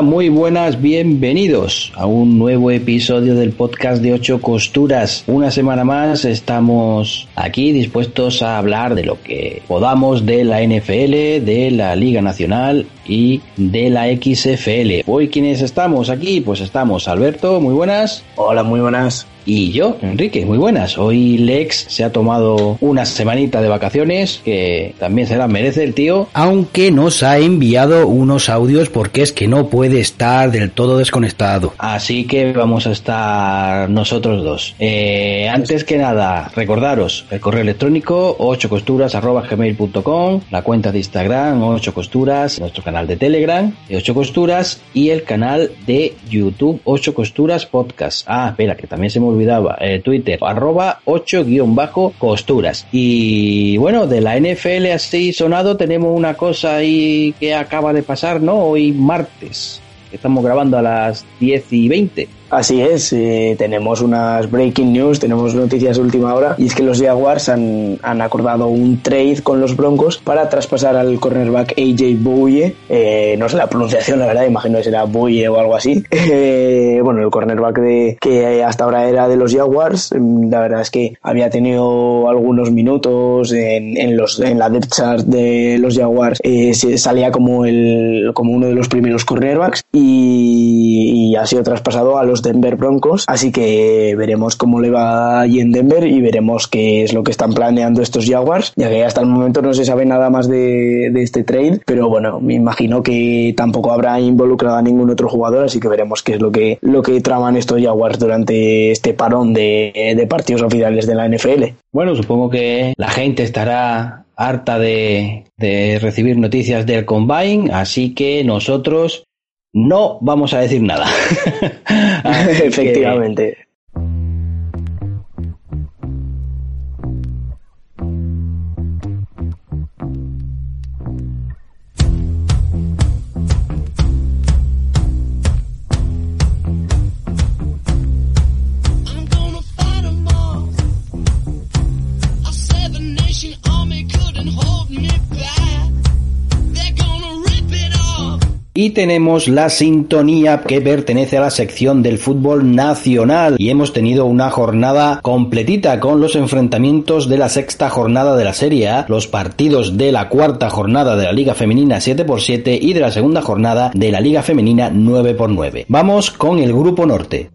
Muy buenas, bienvenidos a un nuevo episodio del podcast de Ocho Costuras. Una semana más estamos aquí dispuestos a hablar de lo que podamos de la NFL, de la Liga Nacional y de la XFL. Hoy, ¿quiénes estamos aquí? Pues estamos Alberto, muy buenas. Hola, muy buenas. Y yo, Enrique, muy buenas. Hoy Lex se ha tomado una semanita de vacaciones, que también se la merece el tío, aunque nos ha enviado unos audios porque es que no puede estar del todo desconectado. Así que vamos a estar nosotros dos. Eh, antes que nada, recordaros el correo electrónico 8costuras.gmail.com, la cuenta de Instagram 8 costuras, nuestro canal de Telegram de 8 costuras y el canal de YouTube 8 costuras podcast. Ah, espera, que también se me olvidaba, eh, Twitter, arroba 8-costuras. Y bueno, de la NFL así sonado tenemos una cosa ahí que acaba de pasar, ¿no? Hoy martes. Estamos grabando a las 10 y 20. Así es, eh, tenemos unas breaking news, tenemos noticias de última hora y es que los Jaguars han, han acordado un trade con los Broncos para traspasar al cornerback AJ Bouye, eh, no sé la pronunciación, la verdad, imagino que será Bouye o algo así. Eh, bueno, el cornerback de, que hasta ahora era de los Jaguars, mm, la verdad es que había tenido algunos minutos en, los, en la depth chart de los Jaguars, eh, salía como, el, como uno de los primeros cornerbacks y ha sido traspasado a los Denver Broncos, así que veremos cómo le va allí en Denver y veremos qué es lo que están planeando estos Jaguars, ya que hasta el momento no se sabe nada más de, este trade, pero bueno, me imagino que tampoco habrá involucrado a ningún otro jugador, así que veremos qué es lo que, lo que traman estos Jaguars durante este parón de, partidos oficiales de la NFL. Bueno, supongo que la gente estará harta de recibir noticias del Combine, así que nosotros no vamos a decir nada. Efectivamente. Y tenemos la sintonía que pertenece a la sección del fútbol nacional y hemos tenido una jornada completita con los enfrentamientos de la sexta jornada de la Serie A, los partidos de la cuarta jornada de la Liga Femenina 7x7 y de la segunda jornada de la Liga Femenina 9x9. Vamos con el grupo norte.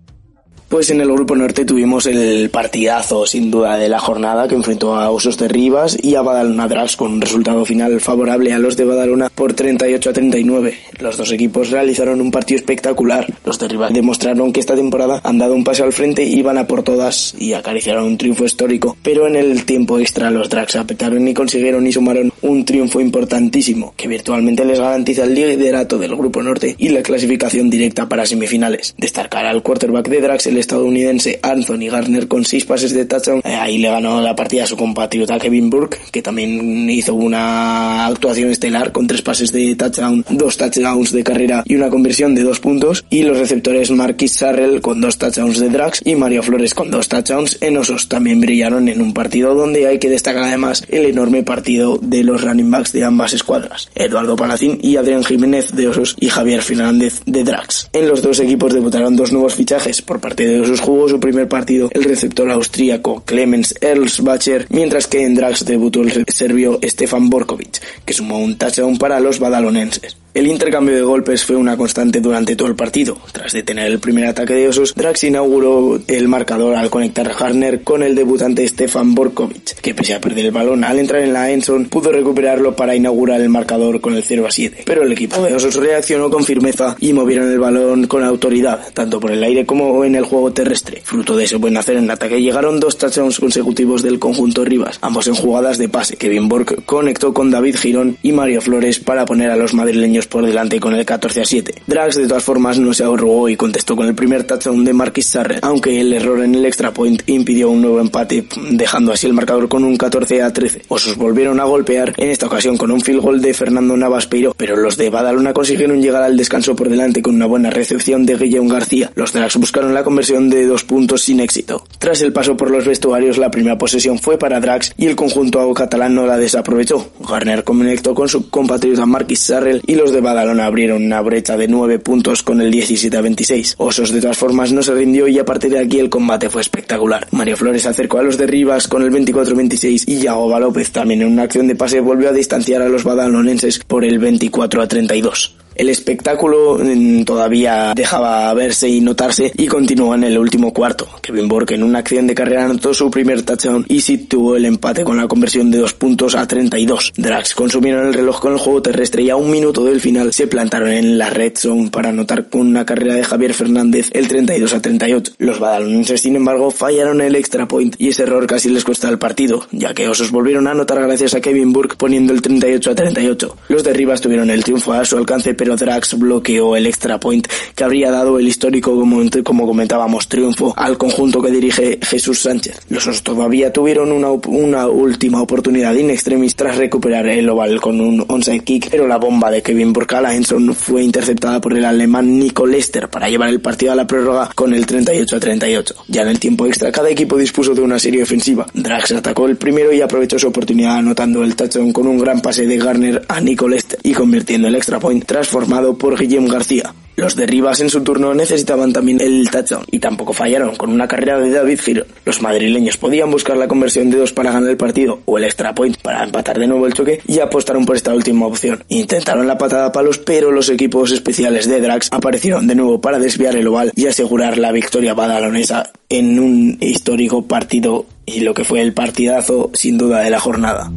Pues en el grupo norte tuvimos el partidazo sin duda de la jornada que enfrentó a Osos de Rivas y a Badalona Drags con un resultado final favorable a los de Badalona por 38 a 39. Los dos equipos realizaron un partido espectacular. Los de Rivas demostraron que esta temporada han dado un paso al frente y van a por todas y acariciaron un triunfo histórico. Pero en el tiempo extra los Drags apretaron y consiguieron y sumaron un triunfo importantísimo que virtualmente les garantiza el liderato del grupo norte y la clasificación directa para semifinales. Destacar al quarterback de Drags el estadounidense Anthony Garner con seis pases de touchdown. Eh, ahí le ganó la partida a su compatriota Kevin Burke, que también hizo una actuación estelar con tres pases de touchdown, dos touchdowns de carrera y una conversión de dos puntos. Y los receptores Marquis Sarrell con dos touchdowns de Drax y Mario Flores con dos touchdowns en Osos también brillaron en un partido donde hay que destacar además el enorme partido de los running backs de ambas escuadras, Eduardo Palacín y Adrián Jiménez de Osos y Javier Fernández de Drax. En los dos equipos debutaron dos nuevos fichajes por parte de Osos jugó su primer partido el receptor austríaco Clemens Erlsbacher, mientras que en Drax debutó el serbio Stefan Borkovic, que sumó un touchdown para los badalonenses. El intercambio de golpes fue una constante durante todo el partido. Tras detener el primer ataque de Osos, Drax inauguró el marcador al conectar Harner con el debutante Stefan Borkovic, que pese a perder el balón al entrar en la Enson, pudo recuperarlo para inaugurar el marcador con el 0 a 7. Pero el equipo de Osos reaccionó con firmeza y movieron el balón con autoridad, tanto por el aire como en el juego terrestre. Fruto de ese buen hacer en ataque llegaron dos touchdowns consecutivos del conjunto Rivas, ambos en jugadas de pase. Kevin Borg conectó con David Girón y Mario Flores para poner a los madrileños por delante con el 14 a 7. Drax de todas formas no se ahorró y contestó con el primer touchdown de Marquis Sarre, aunque el error en el extra point impidió un nuevo empate, dejando así el marcador con un 14 a 13. Osos volvieron a golpear, en esta ocasión con un field goal de Fernando Navas Peiro, pero los de Badalona consiguieron llegar al descanso por delante con una buena recepción de Guillaume García. Los Drax buscaron la conversión de dos puntos sin éxito. Tras el paso por los vestuarios, la primera posesión fue para Drax y el conjunto catalán no la desaprovechó. Garner conectó con su compatriota Marquis Sarrell y los de Badalona abrieron una brecha de 9 puntos con el 17 a 26. Osos de todas formas no se rindió y a partir de aquí el combate fue espectacular. Mario Flores acercó a los de Rivas con el 24-26 y Yagoba López también en una acción de pase volvió a distanciar a los badalonenses por el 24 a 32. El espectáculo mm, todavía dejaba verse y notarse y continuó en el último cuarto. Kevin Borg en una acción de carrera anotó su primer touchdown y Sid tuvo el empate con la conversión de dos puntos a 32. Drax consumieron el reloj con el juego terrestre y a un minuto del final se plantaron en la red zone para anotar con una carrera de Javier Fernández el 32 a 38. Los badalonenses sin embargo fallaron el extra point y ese error casi les cuesta el partido, ya que Osos volvieron a anotar gracias a Kevin Burke poniendo el 38 a 38. Los de Rivas tuvieron el triunfo a su alcance pero Drax bloqueó el extra point que habría dado el histórico, como, comentábamos, triunfo al conjunto que dirige Jesús Sánchez. Los todavía tuvieron una, una última oportunidad in extremis tras recuperar el oval con un onside kick, pero la bomba de Kevin Burkala Enson fue interceptada por el alemán Nico Lester para llevar el partido a la prórroga con el 38 a 38. Ya en el tiempo extra, cada equipo dispuso de una serie ofensiva. Drax atacó el primero y aprovechó su oportunidad anotando el touchdown con un gran pase de Garner a Nico Lester y convirtiendo el extra point transformado por Guillem García. Los de Rivas en su turno necesitaban también el touchdown y tampoco fallaron con una carrera de David Girón. Los madrileños podían buscar la conversión de dos para ganar el partido o el extra point para empatar de nuevo el choque y apostaron por esta última opción. Intentaron la patada a palos pero los equipos especiales de Drax aparecieron de nuevo para desviar el oval y asegurar la victoria badalonesa en un histórico partido y lo que fue el partidazo sin duda de la jornada.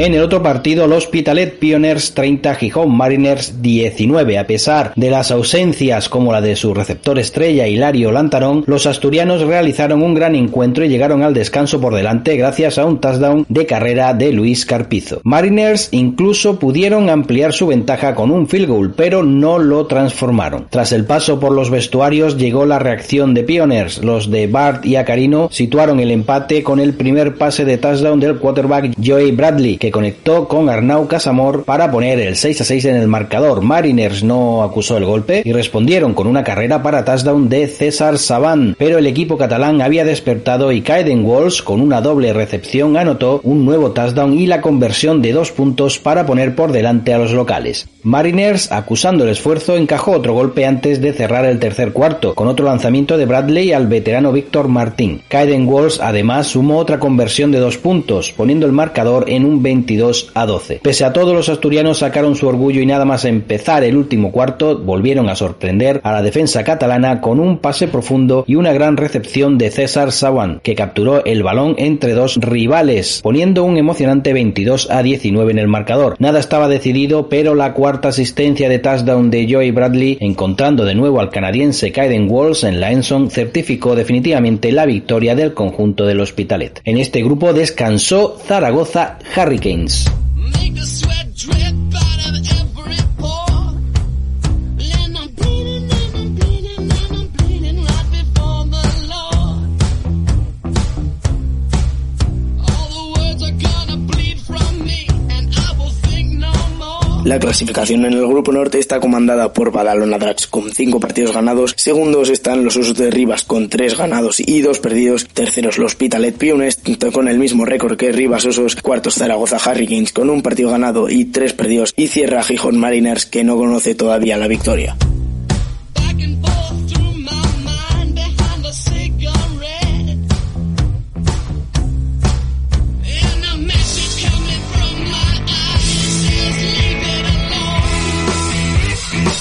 En el otro partido, los Hospitalet Pioneers 30, Gijón Mariners 19. A pesar de las ausencias como la de su receptor estrella Hilario Lantarón, los asturianos realizaron un gran encuentro y llegaron al descanso por delante gracias a un touchdown de carrera de Luis Carpizo. Mariners incluso pudieron ampliar su ventaja con un field goal, pero no lo transformaron. Tras el paso por los vestuarios llegó la reacción de Pioneers. Los de Bart y Acarino situaron el empate con el primer pase de touchdown del quarterback Joey Bradley, conectó con Arnau Casamor para poner el 6 a 6 en el marcador. Mariners no acusó el golpe y respondieron con una carrera para touchdown de César Saban, pero el equipo catalán había despertado y Kaiden Walls con una doble recepción anotó un nuevo touchdown y la conversión de dos puntos para poner por delante a los locales. Mariners, acusando el esfuerzo, encajó otro golpe antes de cerrar el tercer cuarto, con otro lanzamiento de Bradley al veterano Víctor Martín. Kaiden Walls además sumó otra conversión de dos puntos, poniendo el marcador en un 22 a 12. Pese a todo, los asturianos sacaron su orgullo y nada más empezar el último cuarto, volvieron a sorprender a la defensa catalana con un pase profundo y una gran recepción de César Sawan, que capturó el balón entre dos rivales, poniendo un emocionante 22 a 19 en el marcador. Nada estaba decidido, pero la cuarta asistencia de touchdown de Joey Bradley, encontrando de nuevo al canadiense Kaiden Walls en la Enson, certificó definitivamente la victoria del conjunto del Hospitalet. En este grupo descansó Zaragoza Hurricanes. Hawkins. La clasificación en el grupo norte está comandada por Badalona Drax con 5 partidos ganados, segundos están los Osos de Rivas con 3 ganados y 2 perdidos, terceros los Pitalet Piones con el mismo récord que Rivas Osos, cuartos Zaragoza Hurricanes con un partido ganado y 3 perdidos. Y cierra Gijón Mariners que no conoce todavía la victoria.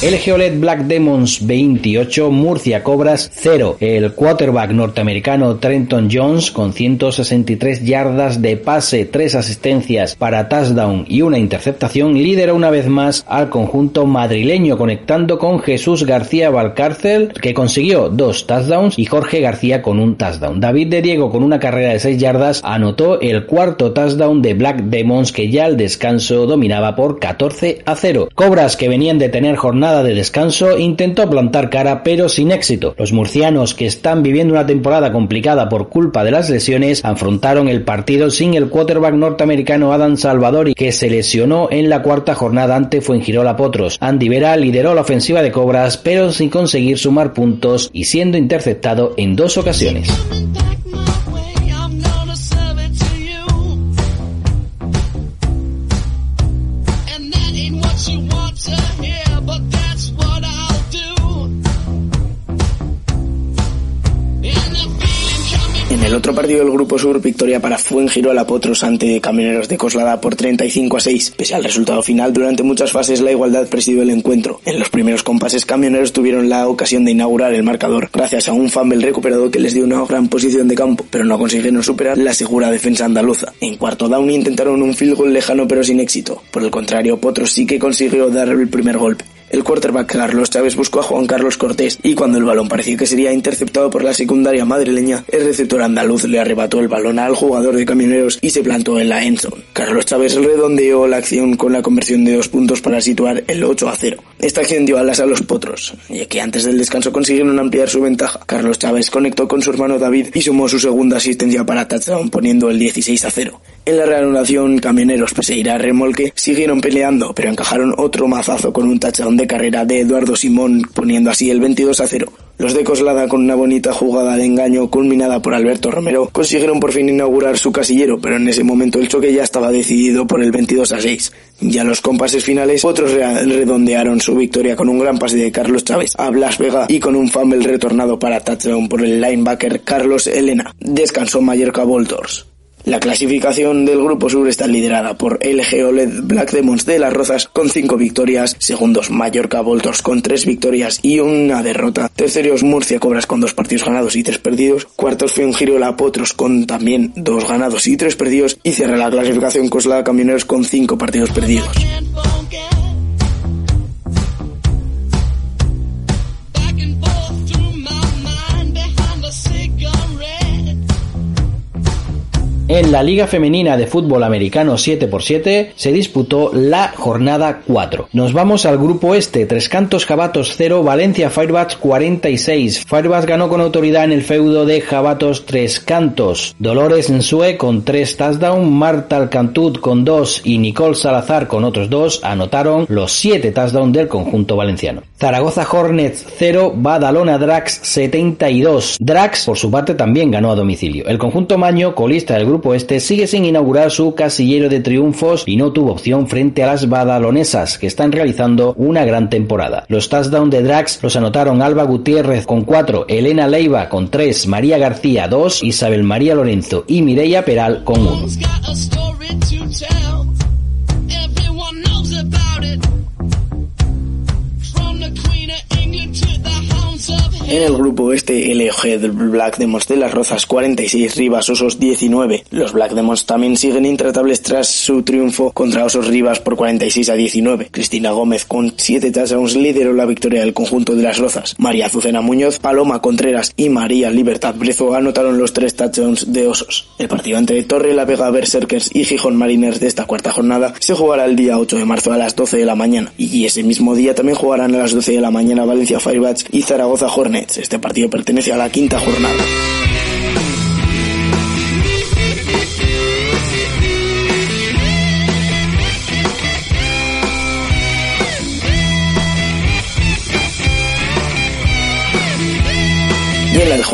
El Geolet Black Demons 28, Murcia Cobras 0. El quarterback norteamericano Trenton Jones con 163 yardas de pase, 3 asistencias para touchdown y una interceptación lidera una vez más al conjunto madrileño conectando con Jesús García Valcárcel que consiguió dos touchdowns y Jorge García con un touchdown. David de Diego con una carrera de 6 yardas anotó el cuarto touchdown de Black Demons que ya al descanso dominaba por 14 a 0. Cobras que venían de tener jornada de descanso intentó plantar cara pero sin éxito. Los murcianos que están viviendo una temporada complicada por culpa de las lesiones afrontaron el partido sin el quarterback norteamericano Adam Salvadori que se lesionó en la cuarta jornada ante Fuengirola Potros. Andy Vera lideró la ofensiva de Cobras pero sin conseguir sumar puntos y siendo interceptado en dos ocasiones. Partido del Grupo Sur, victoria para Fuengirola Potros ante Camioneros de Coslada por 35 a 6. Pese al resultado final, durante muchas fases la igualdad presidió el encuentro. En los primeros compases, Camioneros tuvieron la ocasión de inaugurar el marcador gracias a un fumble recuperado que les dio una gran posición de campo, pero no consiguieron superar la segura defensa andaluza. En cuarto down intentaron un field goal lejano pero sin éxito. Por el contrario, Potros sí que consiguió dar el primer golpe. El quarterback Carlos Chávez buscó a Juan Carlos Cortés y cuando el balón parecía que sería interceptado por la secundaria madrileña, el receptor andaluz le arrebató el balón al jugador de camioneros y se plantó en la endzone. Carlos Chávez redondeó la acción con la conversión de dos puntos para situar el 8 a 0. Esta acción dio alas a los potros, ya que antes del descanso consiguieron ampliar su ventaja. Carlos Chávez conectó con su hermano David y sumó su segunda asistencia para touchdown poniendo el 16 a 0. En la reanudación, Camioneros, pese a ir a remolque, siguieron peleando, pero encajaron otro mazazo con un touchdown de carrera de Eduardo Simón, poniendo así el 22 a 0. Los de Coslada, con una bonita jugada de engaño culminada por Alberto Romero, consiguieron por fin inaugurar su casillero, pero en ese momento el choque ya estaba decidido por el 22 a 6. Ya los compases finales, otros re- redondearon su victoria con un gran pase de Carlos Chávez a Blas Vega y con un fumble retornado para touchdown por el linebacker Carlos Elena. Descansó Mallorca Voltors. La clasificación del Grupo Sur está liderada por LG OLED Black Demons de Las Rozas con 5 victorias, segundos Mallorca Voltors con 3 victorias y una derrota, terceros Murcia Cobras con 2 partidos ganados y 3 perdidos, cuartos Fuengirola Potros con también 2 ganados y 3 perdidos y cierra la clasificación Coslada Camioneros con 5 partidos perdidos. En la Liga Femenina de Fútbol Americano 7x7 se disputó la jornada 4. Nos vamos al grupo este, Tres Cantos Jabatos 0, Valencia Firebats 46. Firebats ganó con autoridad en el feudo de Jabatos Tres Cantos. Dolores Nsue con 3 touchdowns, Marta Alcantut con 2 y Nicole Salazar con otros 2 anotaron los 7 touchdowns del conjunto valenciano. Zaragoza Hornets 0, Badalona Drax 72. Drax por su parte también ganó a domicilio. El conjunto Maño, colista del grupo este, sigue sin inaugurar su casillero de triunfos y no tuvo opción frente a las badalonesas, que están realizando una gran temporada. Los touchdowns de Drax los anotaron Alba Gutiérrez con 4, Elena Leiva con 3, María García 2, Isabel María Lorenzo y Mireia Peral con 1. En el grupo este, LG Black Demons de las Rozas 46, Rivas Osos 19. Los Black Demons también siguen intratables tras su triunfo contra Osos Rivas por 46 a 19. Cristina Gómez con 7 touchdowns lideró la victoria del conjunto de las Rozas. María Azucena Muñoz, Paloma Contreras y María Libertad Brezo anotaron los 3 touchdowns de Osos. El partido entre Torre la Vega Berserkers y Gijón Mariners de esta cuarta jornada se jugará el día 8 de marzo a las 12 de la mañana. Y ese mismo día también jugarán a las 12 de la mañana Valencia Firebats y Zaragoza Hornets. Este partido pertenece a la quinta jornada.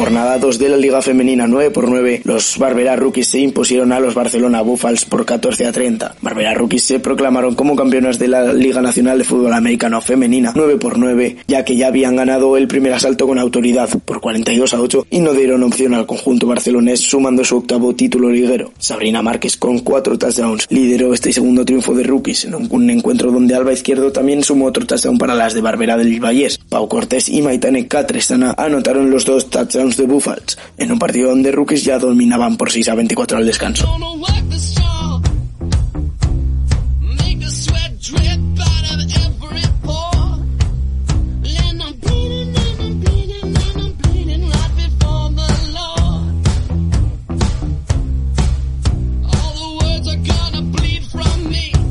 Jornada 2 de la Liga Femenina 9 por 9, los Barbera Rookies se impusieron a los Barcelona Buffals por 14 a 30. Barbera Rookies se proclamaron como campeonas de la Liga Nacional de Fútbol Americano Femenina 9 por 9, ya que ya habían ganado el primer asalto con autoridad por 42 a 8 y no dieron opción al conjunto barcelonés sumando su octavo título liguero. Sabrina Márquez con 4 touchdowns lideró este segundo triunfo de Rookies en un, encuentro donde Alba Izquierdo también sumó otro touchdown para las de Barbera del Vallés. Pau Cortés y Maitane Catresana anotaron los dos touchdowns de Buffals, en un partido donde Rookies ya dominaban por 6 a 24 al descanso.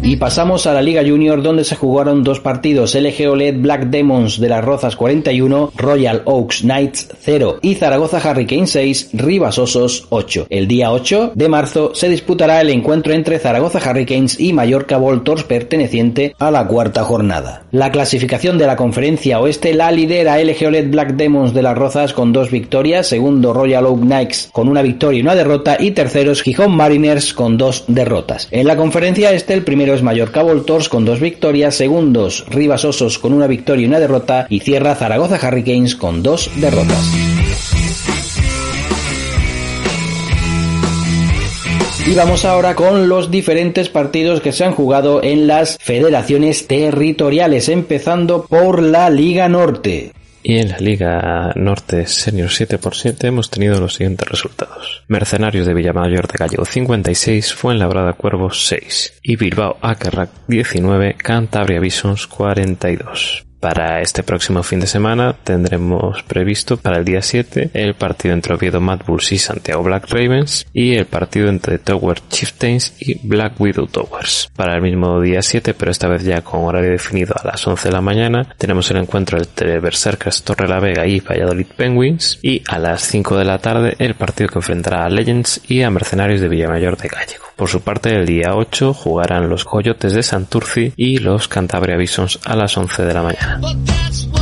Y pasamos a la Liga Junior donde se jugaron dos partidos, LG OLED Black Demons de las Rozas 41, Royal Oaks Knights 0 y Zaragoza Hurricane 6, Rivas Osos 8. El día 8 de marzo se disputará el encuentro entre Zaragoza Hurricanes y Mallorca Voltors perteneciente a la cuarta jornada. La clasificación de la conferencia oeste la lidera LG OLED Black Demons de las Rozas con dos victorias, segundo Royal Oak Knights con una victoria y una derrota y terceros Gijón Mariners con dos derrotas. En la conferencia este el primero es Mallorca Voltors con dos victorias, segundos Rivas Osos con una victoria y una derrota y cierra Zaragoza Hurricanes con dos derrotas. Y vamos ahora con los diferentes partidos que se han jugado en las federaciones territoriales, empezando por la Liga Norte. Y en la Liga Norte Senior 7x7 hemos tenido los siguientes resultados. Mercenarios de Villamayor de Gallego 56, Fuenlabrada Cuervos 6 y Bilbao Akerrak 19, Cantabria Bisons 42. Para este próximo fin de semana tendremos previsto para el día 7 el partido entre Oviedo Mad Bulls y Santiago Black Ravens y el partido entre Tower Chieftains y Black Widow Towers. Para el mismo día 7, pero esta vez ya con horario definido a las 11 de la mañana, tenemos el encuentro entre Berserkers Torre la Vega y Valladolid Penguins y a las 5 de la tarde el partido que enfrentará a Legends y a Mercenarios de Villamayor de Gallego. Por su parte, el día 8 jugarán los Coyotes de Santurci y los Cantabria Bisons a las 11 de la mañana. But that's what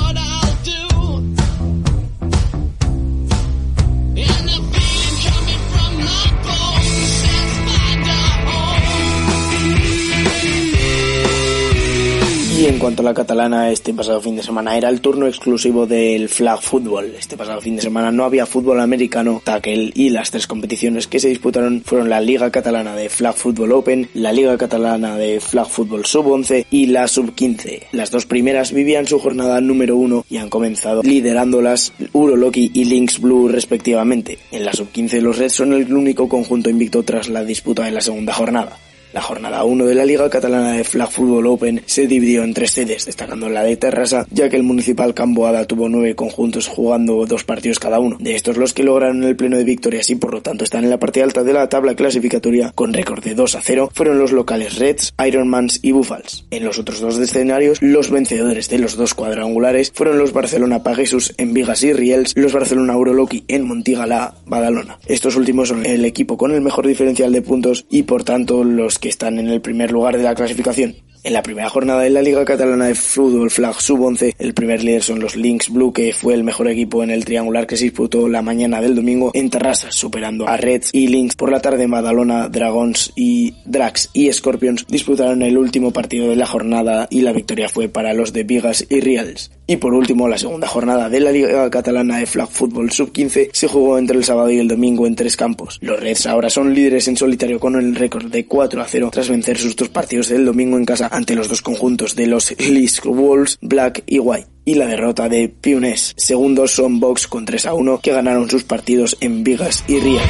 en cuanto a la catalana, este pasado fin de semana era el turno exclusivo del flag football. Este pasado fin de semana no había fútbol americano, tackle y las tres competiciones que se disputaron fueron la Liga Catalana de Flag Football Open, la Liga Catalana de Flag Football Sub-11 y la Sub-15. Las dos primeras vivían su jornada número uno y han comenzado liderándolas Uroloki y Lynx Blue respectivamente. En la Sub-15 los Reds son el único conjunto invicto tras la disputa de la segunda jornada. La jornada 1 de la Liga Catalana de Flag Football Open se dividió en tres sedes, destacando la de Terrassa, ya que el Municipal Camboada tuvo nueve conjuntos jugando dos partidos cada uno. De estos los que lograron el pleno de victorias y por lo tanto están en la parte alta de la tabla clasificatoria con récord de 2 a 0 fueron los locales Reds, Ironmans y Buffals. En los otros dos escenarios, los vencedores de los dos cuadrangulares fueron los Barcelona Pagesus en Vigas y Riels, los Barcelona Uroloki en Montigalá, Badalona. Estos últimos son el equipo con el mejor diferencial de puntos y por tanto los que están en el primer lugar de la clasificación. En la primera jornada de la Liga Catalana de Fútbol Flag Sub-11, el primer líder son los Lynx Blue, que fue el mejor equipo en el triangular que se disputó la mañana del domingo en Terrassa, superando a Reds y Lynx. Por la tarde, Madalona, Dragons y Drax y Scorpions disputaron el último partido de la jornada y la victoria fue para los de Vigas y Reals. Y por último, la segunda jornada de la Liga Catalana de Flag Football Sub-15 se jugó entre el sábado y el domingo en tres campos. Los Reds ahora son líderes en solitario con el récord de 4 a 0 tras vencer sus dos partidos del domingo en casa ante los dos conjuntos de los Lisk Wolves, Black y White. Y la derrota de Piones. Segundos son Box con 3 a 1 que ganaron sus partidos en Vigas y Rías.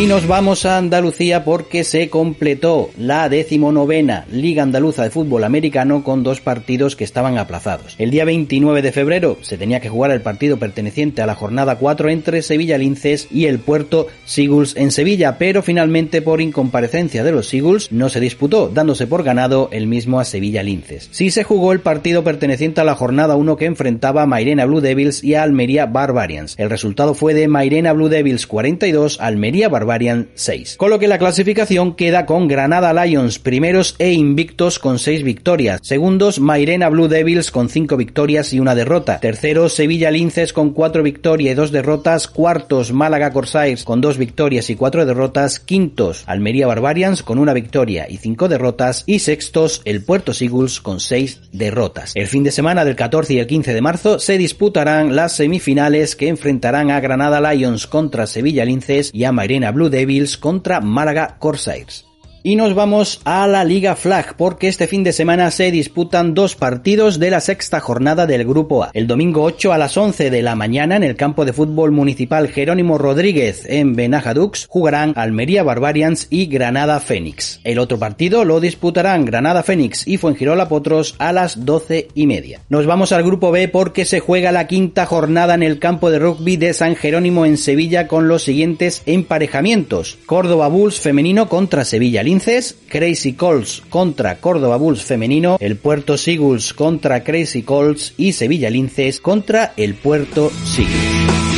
Y nos vamos a Andalucía porque se completó la decimonovena Liga Andaluza de Fútbol Americano con dos partidos que estaban aplazados. El día 29 de febrero se tenía que jugar el partido perteneciente a la jornada 4 entre Sevilla Linces y el Puerto Seagulls en Sevilla, pero finalmente por incomparecencia de los Seagulls no se disputó, dándose por ganado el mismo a Sevilla Linces. Sí se jugó el partido perteneciente a la jornada 1 que enfrentaba a Mairena Blue Devils y a Almería Barbarians. El resultado fue de Mairena Blue Devils 42, Almería Barbarians 6. Con lo que la clasificación queda con Granada Lions primeros e invictos con 6 victorias. Segundos Mairena Blue Devils con 5 victorias y una derrota. Terceros Sevilla Linces con 4 victorias y 2 derrotas. Cuartos Málaga Corsairs con 2 victorias y 4 derrotas. Quintos Almería Barbarians con una victoria y 5 derrotas. Y sextos el Puerto Seagulls con 6 derrotas. El fin de semana del 14 y el 15 de marzo se disputarán las semifinales que enfrentarán a Granada Lions contra Sevilla Linces y a Mairena Blue Devils contra Málaga Corsairs. Y nos vamos a la Liga Flag porque este fin de semana se disputan dos partidos de la sexta jornada del Grupo A. El domingo 8 a las 11 de la mañana en el campo de fútbol municipal Jerónimo Rodríguez en Benajadux jugarán Almería Barbarians y Granada Fénix. El otro partido lo disputarán Granada Fénix y Fuengirola Potros a las 12 y media. Nos vamos al Grupo B porque se juega la quinta jornada en el campo de rugby de San Jerónimo en Sevilla con los siguientes emparejamientos. Córdoba Bulls femenino contra Sevilla Linces, Crazy Colts contra Córdoba Bulls femenino, el Puerto Seagulls contra Crazy Colts y Sevilla Linces contra el Puerto Seagulls.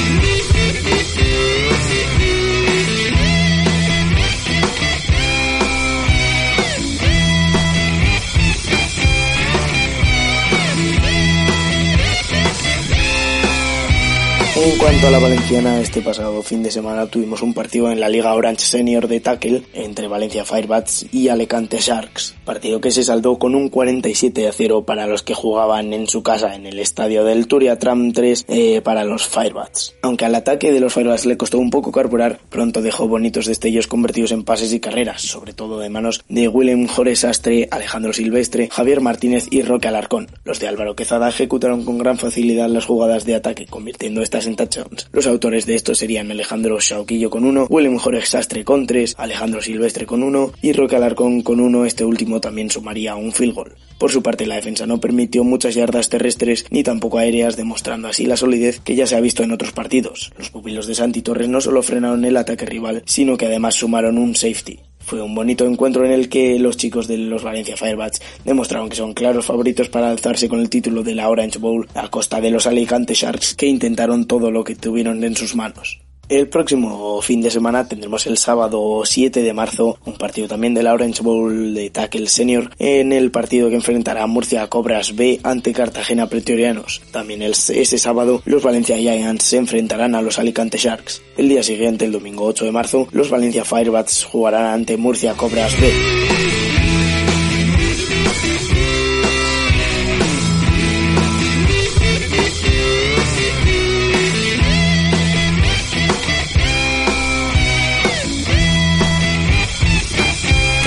En cuanto a la valenciana, este pasado fin de semana tuvimos un partido en la Liga Orange Senior de Tackle entre Valencia Firebats y Alicante Sharks, partido que se saldó con un 47 a 0 para los que jugaban en su casa en el estadio del Turia Tram 3 eh, para los Firebats. Aunque al ataque de los Firebats le costó un poco carburar, pronto dejó bonitos destellos convertidos en pases y carreras, sobre todo de manos de Willem Jores Sastre, Alejandro Silvestre, Javier Martínez y Roque Alarcón. Los de Álvaro Quezada ejecutaron con gran facilidad las jugadas de ataque, convirtiendo estas en touchdowns. Los autores de esto serían Alejandro Shauquillo con uno, Willem Jorge Sastre con tres, Alejandro Silvestre con uno y Roque Alarcón con uno, este último también sumaría un field goal. Por su parte, la defensa no permitió muchas yardas terrestres ni tampoco aéreas, demostrando así la solidez que ya se ha visto en otros partidos. Los pupilos de Santi Torres no solo frenaron el ataque rival, sino que además sumaron un safety. Fue un bonito encuentro en el que los chicos de los Valencia Firebats demostraron que son claros favoritos para alzarse con el título de la Orange Bowl a costa de los Alicante Sharks que intentaron todo lo que tuvieron en sus manos. El próximo fin de semana tendremos el sábado 7 de marzo un partido también de la Orange Bowl de Tackle Senior en el partido que enfrentará Murcia Cobras B ante Cartagena Pretorianos. También el, ese sábado los Valencia Giants se enfrentarán a los Alicante Sharks. El día siguiente, el domingo 8 de marzo, los Valencia Firebats jugarán ante Murcia Cobras B.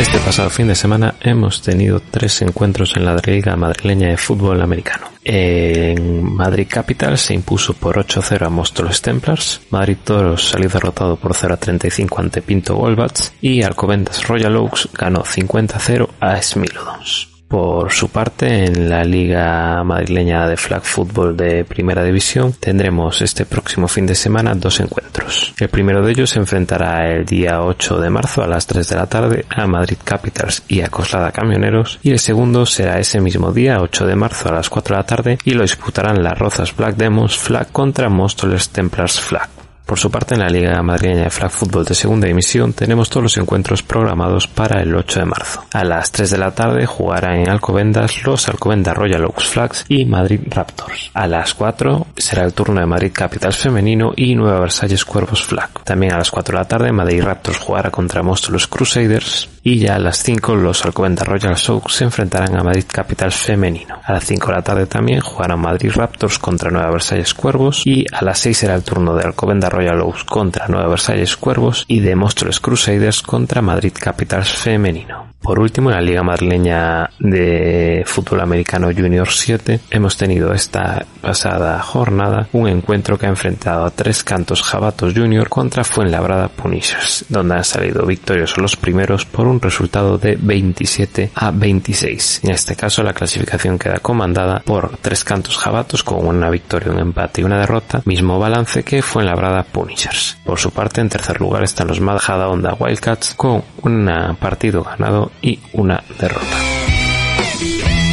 Este pasado fin de semana hemos tenido tres encuentros en la Liga Madrileña de Fútbol Americano. En Madrid Capital se impuso por 8-0 a Móstoles Templars, Madrid Toros salió derrotado por 0-35 ante Pinto Wolbats y Alcobendas Royal Oaks ganó 50-0 a Smilodons. Por su parte, en la Liga Madrileña de Flag Football de Primera División tendremos este próximo fin de semana dos encuentros. El primero de ellos se enfrentará el día 8 de marzo a las 3 de la tarde a Madrid Capitals y a Coslada Camioneros y el segundo será ese mismo día 8 de marzo a las 4 de la tarde y lo disputarán las Rozas Black Demos Flag contra Móstoles Templars Flag. Por su parte, en la Liga Madrileña de Flag Football de Segunda División tenemos todos los encuentros programados para el 8 de marzo. A las 3 de la tarde jugarán en Alcobendas los Alcobendas Royal Oaks Flags y Madrid Raptors. A las 4 será el turno de Madrid Capitals femenino y Nueva Versalles Cuervos Flag. También a las 4 de la tarde Madrid Raptors jugará contra Móstoles Crusaders y ya a las 5 los Alcobendas Royal Oaks se enfrentarán a Madrid Capitals femenino. A las 5 de la tarde también jugarán Madrid Raptors contra Nueva Versalles Cuervos y a las 6 será el turno de Alcobendas Royal Oaks contra Nueva Versalles Cuervos y de Crusaders contra Madrid Capitals femenino. Por último, en la Liga Madrileña de Fútbol Americano Junior 7 hemos tenido esta pasada jornada un encuentro que ha enfrentado a tres cantos Jabatos Junior contra Fuenlabrada Punishers, donde han salido victoriosos los primeros por un resultado de 27 a 26. En este caso, la clasificación queda comandada por tres cantos Jabatos con una victoria, un empate y una derrota, mismo balance que Fuenlabrada Punishers. Por su parte, en tercer lugar están los Majada Onda Wildcats con un partido ganado y una derrota.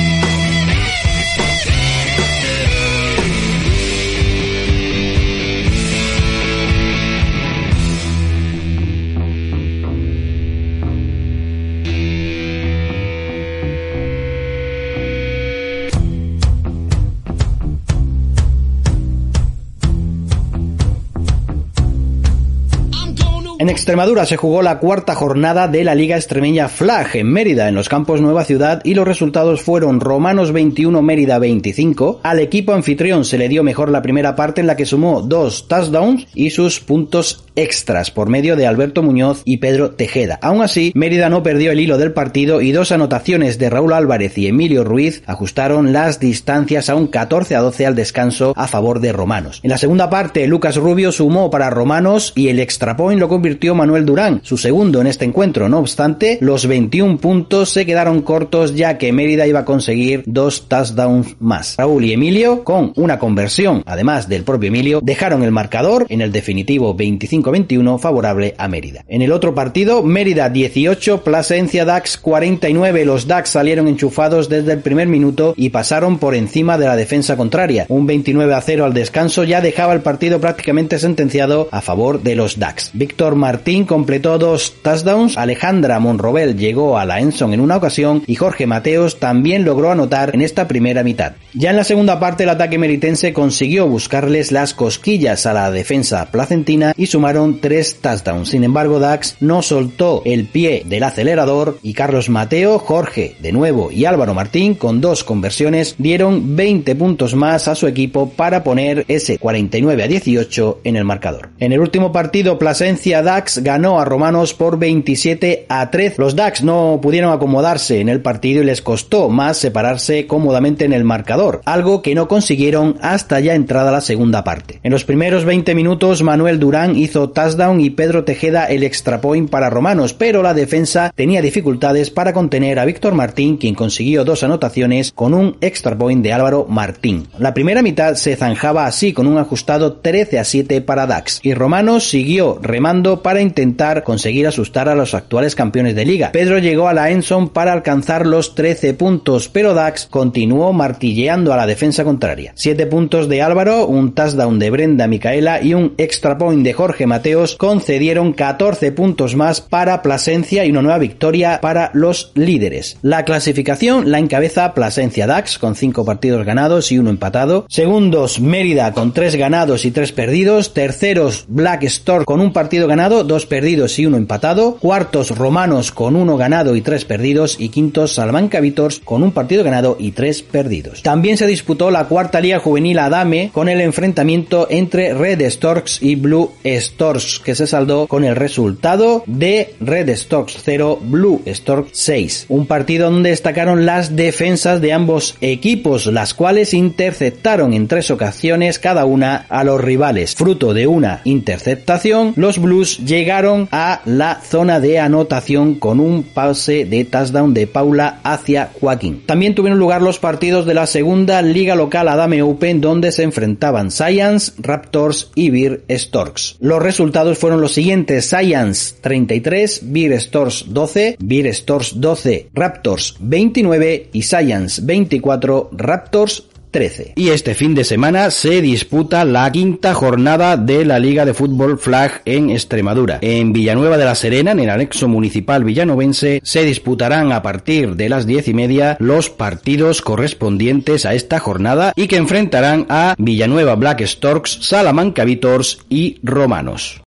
En Extremadura se jugó la cuarta jornada de la Liga Extremeña Flag en Mérida, en los campos Nueva Ciudad, y los resultados fueron Romanos 21, Mérida 25. Al equipo anfitrión se le dio mejor la primera parte en la que sumó dos touchdowns y sus puntos extras por medio de Alberto Muñoz y Pedro Tejeda. Aún así, Mérida no perdió el hilo del partido y dos anotaciones de Raúl Álvarez y Emilio Ruiz ajustaron las distancias a un 14 a 12 al descanso a favor de Romanos. En la segunda parte, Lucas Rubio sumó para Romanos y el extra point lo convirtió Manuel Durán, su segundo en este encuentro. No obstante, los 21 puntos se quedaron cortos ya que Mérida iba a conseguir dos touchdowns más. Raúl y Emilio, con una conversión, además del propio Emilio, dejaron el marcador en el definitivo 25-21 favorable a Mérida. En el otro partido, Mérida 18, Plasencia Dax 49. Los Dax salieron enchufados desde el primer minuto y pasaron por encima de la defensa contraria. Un 29 a 0 al descanso ya dejaba el partido prácticamente sentenciado a favor de los Dax. Víctor Martín completó dos touchdowns, Alejandra Monrobel llegó a la Enson en una ocasión y Jorge Mateos también logró anotar en esta primera mitad. Ya en la segunda parte el ataque meritense consiguió buscarles las cosquillas a la defensa placentina y sumaron tres touchdowns. Sin embargo, Dax no soltó el pie del acelerador y Carlos Mateo, Jorge de nuevo y Álvaro Martín con dos conversiones dieron 20 puntos más a su equipo para poner ese 49 a 18 en el marcador. En el último partido Plasencia Dax ganó a Romanos por 27 a 13. Los Dax no pudieron acomodarse en el partido y les costó más separarse cómodamente en el marcador, algo que no consiguieron hasta ya entrada la segunda parte. En los primeros 20 minutos Manuel Durán hizo touchdown y Pedro Tejeda el extra point para Romanos, pero la defensa tenía dificultades para contener a Víctor Martín, quien consiguió dos anotaciones con un extra point de Álvaro Martín. La primera mitad se zanjaba así con un ajustado 13 a 7 para Dax y Romanos siguió remando para intentar conseguir asustar a los actuales campeones de liga. Pedro llegó a la Enson para alcanzar los 13 puntos, pero Dax continuó martilleando a la defensa contraria. 7 puntos de Álvaro, un touchdown de Brenda Micaela y un extra point de Jorge Mateos concedieron 14 puntos más para Plasencia y una nueva victoria para los líderes. La clasificación la encabeza Plasencia Dax con 5 partidos ganados y uno empatado. Segundos Mérida con 3 ganados y 3 perdidos. Terceros Black Stork con un partido ganado, 2 perdidos y uno empatado. Cuartos Romanos con 1 ganado y 3 perdidos. Y quintos Salamanca Vitors con un partido ganado y 3 perdidos. También se disputó la cuarta liga juvenil Adame con el enfrentamiento entre Red Storks y Blue Storks que se saldó con el resultado de Red Storks 0, Blue Storks 6. Un partido donde destacaron las defensas de ambos equipos, las cuales interceptaron en tres ocasiones cada una a los rivales. Fruto de una interceptación, los Blues llegaron a la zona de anotación con un pase de touchdown de Paula hacia Joaquín. También tuvieron lugar los partidos de la segunda liga local Adame Open donde se enfrentaban Science, Raptors y Beer Storks. Los resultados fueron los siguientes: Science 33, Beer Storks 12, Beer Storks 12, Raptors 29 y Science 24, Raptors 13. Y este fin de semana se disputa la quinta jornada de la Liga de Fútbol Flag en Extremadura. En Villanueva de la Serena, en el anexo municipal villanovense, se disputarán a partir de las diez y media los partidos correspondientes a esta jornada y que enfrentarán a Villanueva Black Storks, Salamanca Vitors y Romanos.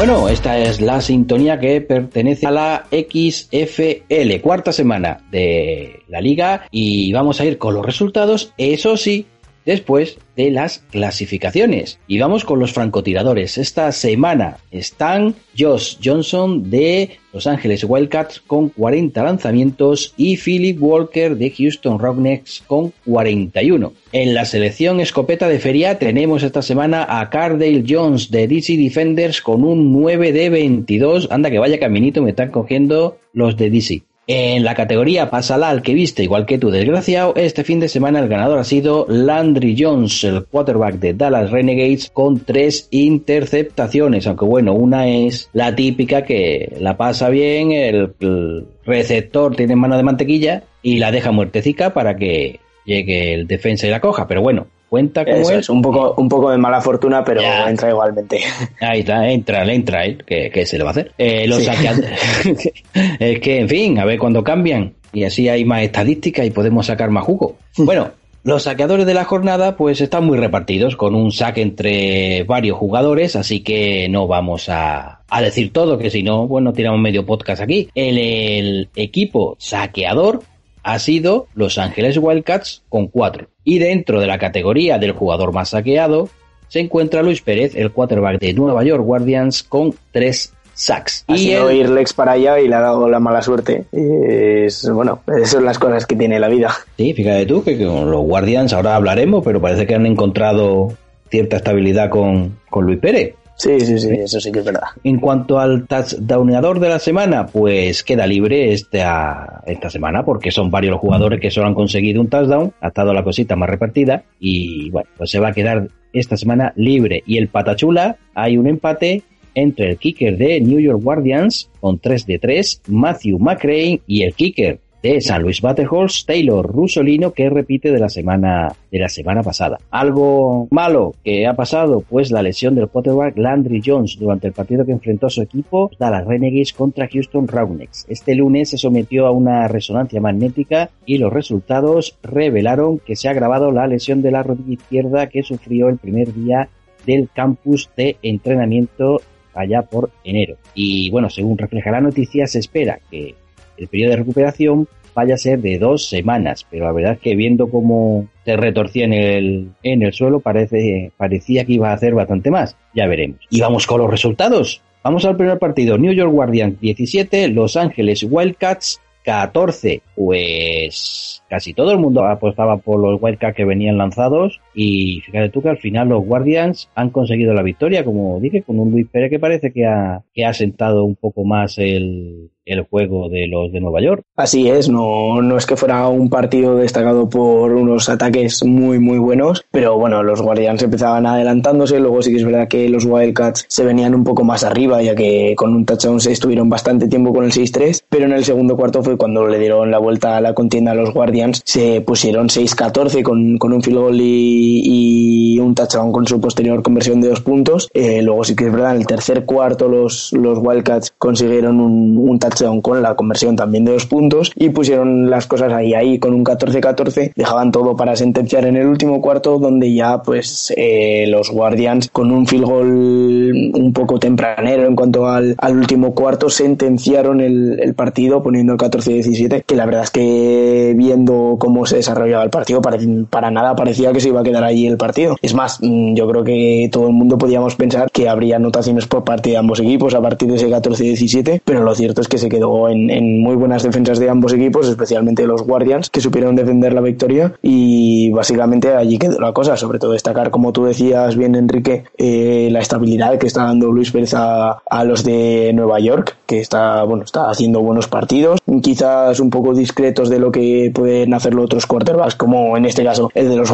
Bueno, esta es la sintonía que pertenece a la XFL, cuarta semana de la liga y vamos a ir con los resultados, eso sí, después de las clasificaciones. Y vamos con los francotiradores. Esta semana están Josh Johnson de Los Ángeles Wildcats con 40 lanzamientos y Philip Walker de Houston Roughnecks con 41. En la selección escopeta de feria tenemos esta semana a Cardale Jones de DC Defenders con un 9 de 22. Anda que vaya caminito me están cogiendo los de DC. En la categoría Pásala al que viste, igual que tú, desgraciado, este fin de semana el ganador ha sido Landry Jones, el quarterback de Dallas Renegades, con tres interceptaciones, aunque bueno, una es la típica que la pasa bien, el, el receptor tiene mano de mantequilla y la deja muertecica para que llegue el defensa y la coja, pero bueno, cuenta como Eso él. es un poco, un poco de mala fortuna, pero Ya. entra igualmente. Ahí está, entra, le entra él, que, que se le va a hacer. Eh, los Sí. saqueadores. es que, en fin, a ver cuándo cambian. Y así hay más estadísticas y podemos sacar más jugo. Bueno, los saqueadores de la jornada, pues están muy repartidos, con un saque entre varios jugadores, así que no vamos a, a decir todo, que si no, bueno, tiramos medio podcast aquí. El, el equipo saqueador ha sido Los Ángeles Wildcats con cuatro. Y dentro de la categoría del jugador más saqueado, se encuentra Luis Pérez, el quarterback de Nueva York Guardians, con tres sacks. Ha Y sido el- ir Lex para allá y le ha dado la mala suerte. Es, bueno, esas son las cosas que tiene la vida. Sí, fíjate tú que con los Guardians ahora hablaremos, pero parece que han encontrado cierta estabilidad con, con Luis Pérez. Sí, sí, sí, eso sí que es verdad. En cuanto al touchdowneador de la semana, pues queda libre esta, esta semana porque son varios los jugadores que solo han conseguido un touchdown, ha estado la cosita más repartida y bueno, pues se va a quedar esta semana libre. Y el patachula, hay un empate entre el kicker de New York Guardians con 3 de 3, Matthew McRae y el kicker de San Luis Battlehorse, Taylor Rusolino, que repite de la semana de la semana pasada. Algo malo que ha pasado, pues la lesión del quarterback Landry Jones durante el partido que enfrentó a su equipo, Dallas Renegades contra Houston Roughnecks. Este lunes se sometió a una resonancia magnética y los resultados revelaron que se ha agravado la lesión de la rodilla izquierda que sufrió el primer día del campus de entrenamiento allá por enero. Y bueno, según refleja la noticia, se espera que el periodo de recuperación vaya a ser de dos semanas, pero la verdad es que viendo cómo se retorcía en el, en el suelo, parece, parecía que iba a hacer bastante más. Ya veremos. Y vamos con los resultados. Vamos al primer partido. New York Guardians 17, Los Ángeles Wildcats 14. Pues casi todo el mundo apostaba por los Wildcats que venían lanzados y fíjate tú que al final los Guardians han conseguido la victoria, como dije, con un Luis Pérez que parece que ha, que ha sentado un poco más el, el juego de los de Nueva York. Así es, no, no es que fuera un partido destacado por unos ataques muy, muy buenos, pero bueno, los Guardians empezaban adelantándose, luego sí que es verdad que los Wildcats se venían un poco más arriba, ya que con un touchdown se estuvieron bastante tiempo con el 6-3, pero en el segundo cuarto fue cuando le dieron la vuelta a la contienda a los Guardians, se pusieron 6-14 con, con un field goal y, y un touchdown con su posterior conversión de dos puntos. Eh, luego sí que es verdad, en el tercer cuarto los, los Wildcats consiguieron un, touchdown con la conversión también de dos puntos y pusieron las cosas ahí, ahí con un 14-14, dejaban todo para sentenciar en el último cuarto donde ya pues eh, los Guardians con un field goal un poco tempranero en cuanto al, al último cuarto sentenciaron el, el partido poniendo el 14-17 que la verdad es que viendo cómo se desarrollaba el partido para, para nada parecía que se iba a quedar allí el partido. Es más, mm, yo creo que todo el mundo podíamos pensar que habría anotaciones por parte de ambos equipos a partir de ese 14-17, pero lo cierto es que se quedó en, muy buenas defensas de ambos equipos, especialmente los Guardians, que supieron defender la victoria y básicamente allí quedó la cosa. Sobre todo destacar, como tú decías bien, Enrique, eh, la estabilidad que está dando Luis Pérez a, los de Nueva York, que está, bueno, está haciendo buenos partidos, quizás un poco discretos de lo que pueden hacerlo otros quarterbacks, como en este caso el de los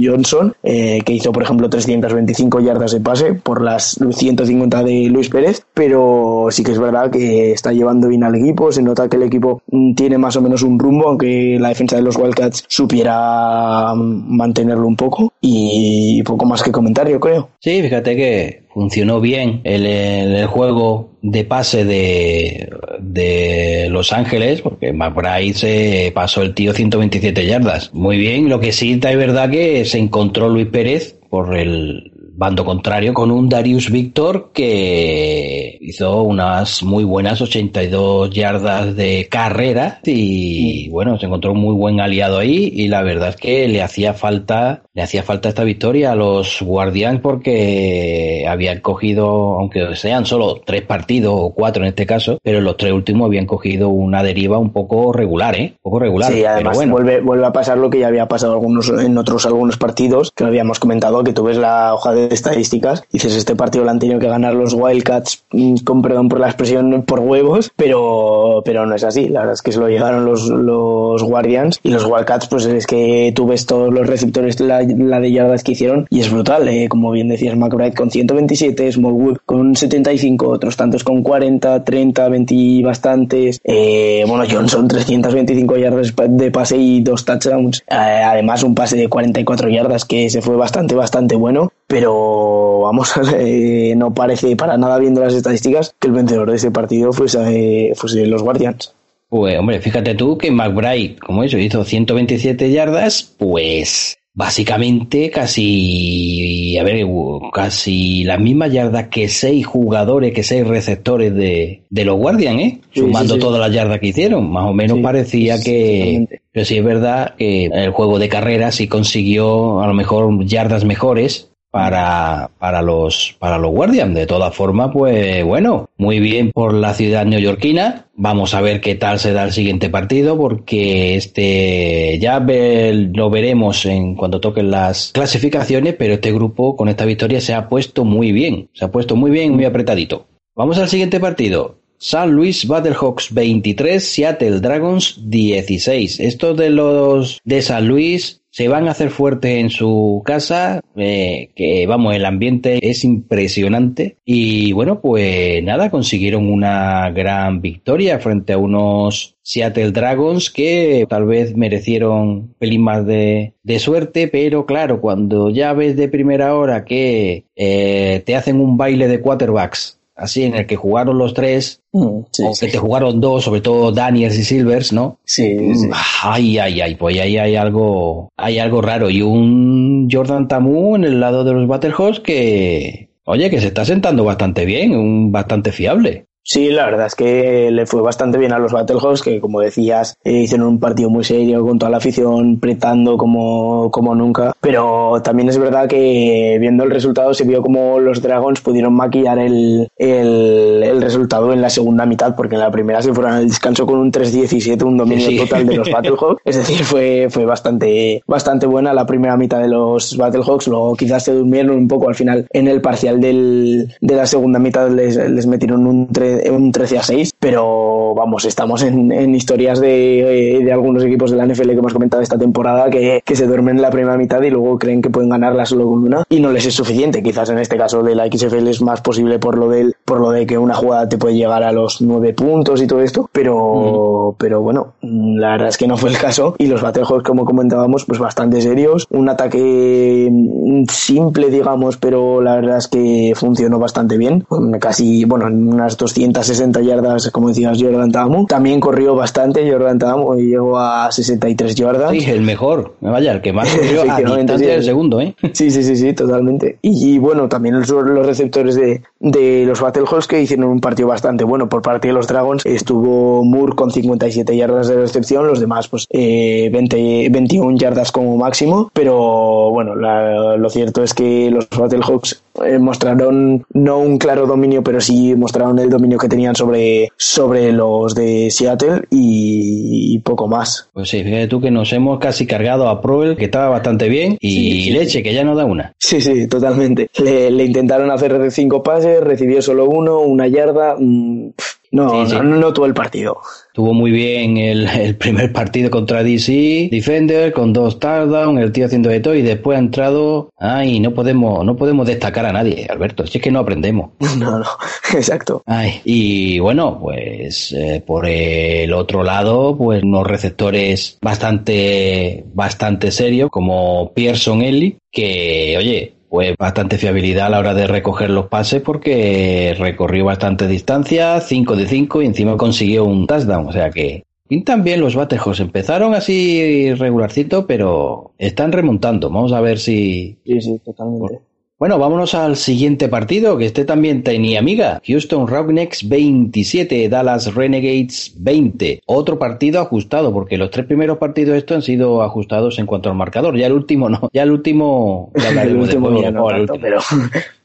Johnson, eh, que hizo, por ejemplo, 325 yardas de pase por las 150 de Luis Pérez, pero sí que es verdad que está llevando bien al equipo, se nota que el equipo tiene más o menos un rumbo, aunque la defensa de los Wildcats supiera mantenerlo un poco, y poco más que comentar, yo creo. Sí, fíjate que funcionó bien el, el- juego de pase de, de Los Ángeles, porque McBride se pasó el tío 127 yardas. Muy bien, lo que sí es verdad que se encontró Luis Pérez por el bando contrario con un Darius Víctor que hizo unas muy buenas 82 yardas de carrera y bueno, se encontró un muy buen aliado ahí y la verdad es que le hacía falta le hacía falta esta victoria a los Guardians porque habían cogido, aunque sean solo tres partidos o cuatro en este caso, pero los tres últimos habían cogido una deriva un poco regular, ¿eh? Un poco regular. Sí, además pero bueno. vuelve, vuelve a pasar lo que ya había pasado algunos, en otros algunos partidos, que lo habíamos comentado, que tú ves la hoja de estadísticas, dices, este partido lo han tenido que ganar los Wildcats, mm, con perdón por la expresión, por huevos, pero, pero no es así. La verdad es que se lo llevaron los, los Guardians y los Wildcats, pues es que tú ves todos los receptores, la, la de yardas que hicieron y es brutal. eh, Como bien decías, McBride con 127, Smallwood con 75, otros tantos con 40, 30, 20 y bastantes. Eh, bueno, Johnson 325 yardas de pase y dos touchdowns. Eh, además, un pase de 44 yardas que se fue bastante, bastante bueno. Pero vamos, eh, no parece para nada viendo las estadísticas que el vencedor de ese partido fuese, fuese los Guardians. Pues hombre, fíjate tú que McBride, como eso, hizo 127 yardas, pues básicamente casi, a ver, casi la misma yarda que seis jugadores, que seis receptores de, de los Guardians, ¿eh? Sí, Sumando sí, sí. todas las yardas que hicieron. Más o menos parecía que... Pero sí es verdad que el juego de carreras sí consiguió a lo mejor yardas mejores para, para los para los Guardians. De todas formas, pues bueno, muy bien por la ciudad neoyorquina. Vamos a ver qué tal se da el siguiente partido, porque este ya lo veremos en cuando toquen las clasificaciones, pero este grupo con esta victoria se ha puesto muy bien, se ha puesto muy bien, muy apretadito. Vamos al siguiente partido. San Luis Battlehawks 23, Seattle Dragons 16. Estos de los de San Luis se van a hacer fuertes en su casa, eh, que vamos, el ambiente es impresionante. Y bueno, pues nada, consiguieron una gran victoria frente a unos Seattle Dragons que tal vez merecieron un pelín más de, de suerte, pero claro, cuando ya ves de primera hora que eh, te hacen un baile de quarterbacks, así en el que jugaron los tres, Mm, Sí, aunque sí. te jugaron dos, sobre todo Daniels y Silvers, ¿no? Sí, sí. Mm, Ay, ay, ay, pues ahí hay algo, hay algo raro. Y un Jordan Tamu en el lado de los Battlehawks que, oye, que se está sentando bastante bien, un bastante fiable. Sí, la verdad es que le fue bastante bien a los Battlehawks, que como decías, eh, hicieron un partido muy serio con toda la afición, pretando como, como nunca. Pero también es verdad que viendo el resultado se vio como los Dragons pudieron maquillar el, el, el resultado en la segunda mitad, porque en la primera se fueron al descanso con un 3-17, un dominio Sí, sí. total de los Battlehawks. Es decir, fue, fue bastante, bastante buena la primera mitad de los Battlehawks. Luego quizás se durmieron un poco al final en el parcial del, de la segunda mitad, les, les metieron un, tre- un 13 a 6. Pero vamos, estamos en, en historias de, eh, de algunos equipos de la NFL que hemos comentado esta temporada que, que se duermen en la primera mitad y luego creen que pueden ganarla solo con una y no les es suficiente. Quizás en este caso de la XFL es más posible por lo del, por lo de que una jugada te puede llegar a los nueve puntos y todo esto, pero, pero bueno, la verdad es que no fue el caso y los Battlehawks, como comentábamos, pues bastante serios, un ataque mm, simple, digamos, pero la verdad es que funcionó bastante bien, casi, bueno, en unas 260 yardas, como decías, Jordan Tamu, también corrió bastante Jordan Tamu y llegó a 63 yardas. Sí, el mejor, vaya, el que más corrió a sí. del segundo, ¿eh? Sí, sí, sí, sí, totalmente. Y, y, bueno, también los, los receptores de, de los Battlehawks que hicieron un partido bastante bueno por parte de los Dragons. Estuvo Moore con 57 yardas de recepción, los demás pues eh, 20, 21 yardas como máximo. Pero bueno, la- lo cierto es que los Battlehawks eh, mostraron no un claro dominio, pero sí mostraron el dominio que tenían sobre, sobre los de Seattle y, y poco más. Pues sí, fíjate tú que nos hemos casi cargado a Proel, que estaba bastante bien, y Sí, sí. leche, que ya no da una. Sí, sí, totalmente. Le, le intentaron hacer cinco pases, recibió solo uno, una yarda. mm, pf, no, Sí, sí. no, todo el partido. Tuvo muy bien el, el primer partido contra DC, Defender, con dos touchdowns, el tío haciendo de todo, y después ha entrado. Ay, no podemos, no podemos destacar a nadie, Alberto, si es que no aprendemos. No, no, exacto. Ay, y bueno, pues eh, por el otro lado, pues unos receptores bastante, bastante serios, como Pearson Ellie, que, oye, pues bastante fiabilidad a la hora de recoger los pases porque recorrió bastante distancia, 5 de 5 y encima consiguió un touchdown, o sea que pintan bien los batejos, empezaron así regularcito, pero están remontando, vamos a ver si, Sí, sí, totalmente. Bueno, vámonos al siguiente partido, que este también tenía amiga. Houston Roughnecks 27, Dallas Renegades 20. Otro partido ajustado, porque los tres primeros partidos estos han sido ajustados en cuanto al marcador. Ya el último no, ya el último... ya El último ya no o el tanto, último. pero,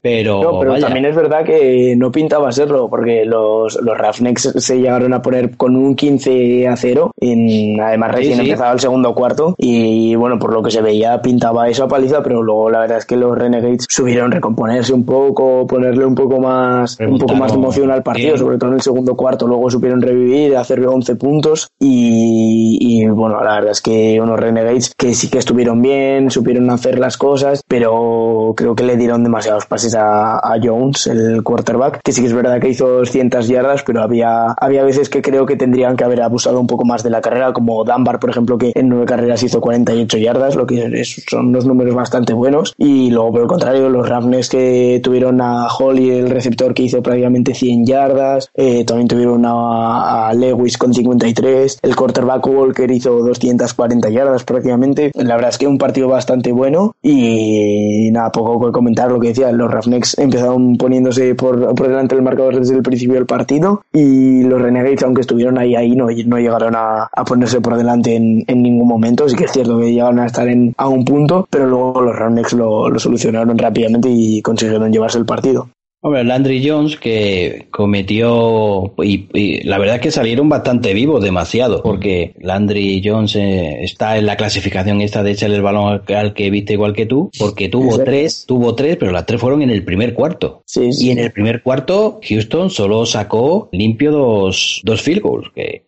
Pero, No, pero vaya, también es verdad que no pintaba serlo, porque los, los Ravnex se llegaron a poner con un 15 a 0, en, además Sí, recién sí. empezaba el segundo cuarto, y bueno, por lo que se veía pintaba eso a paliza, pero luego la verdad es que los Renegades subieron recomponerse un poco, ponerle un poco más, un poco más de emoción al partido, bien. sobre todo en el segundo cuarto, luego supieron revivir, hacer 11 puntos, y, y, bueno, la verdad es que unos Renegades que sí que estuvieron bien, supieron hacer las cosas, pero creo que le dieron demasiados pases a, a Jones, el quarterback, que sí que es verdad que hizo 200 yardas, pero había, había veces que creo que tendrían que haber abusado un poco más de la carrera, como Dunbar, por ejemplo, que en nueve carreras hizo 48 yardas, lo que es- son unos números bastante buenos, y luego por el contrario, los Ravens que tuvieron a Holly, el receptor que hizo prácticamente 100 yardas, eh, también tuvieron a, a Lewis con 53, el quarterback Walker hizo 240 yardas prácticamente, la verdad es que un partido bastante bueno, y nada, poco que comentar lo que decía, los Ravnex empezaron poniéndose por, por delante del marcador desde el principio del partido, y los Renegades, aunque estuvieron ahí, ahí no, no llegaron a, ponerse por delante en, ningún momento, sí que es cierto que llegaron a estar en, a un punto, pero luego los Ravnex lo, lo solucionaron rápidamente y consiguieron llevarse el partido. Hombre, Landry Jones que cometió y, y la verdad es que salieron bastante vivos, demasiado, porque Landry Jones eh, está en la clasificación esta de echarle el balón al, al que viste igual que tú, porque tuvo tres, tuvo tres, pero las tres fueron en el primer cuarto. Sí, sí. Y en el primer cuarto Houston solo sacó limpio dos, dos field goals, que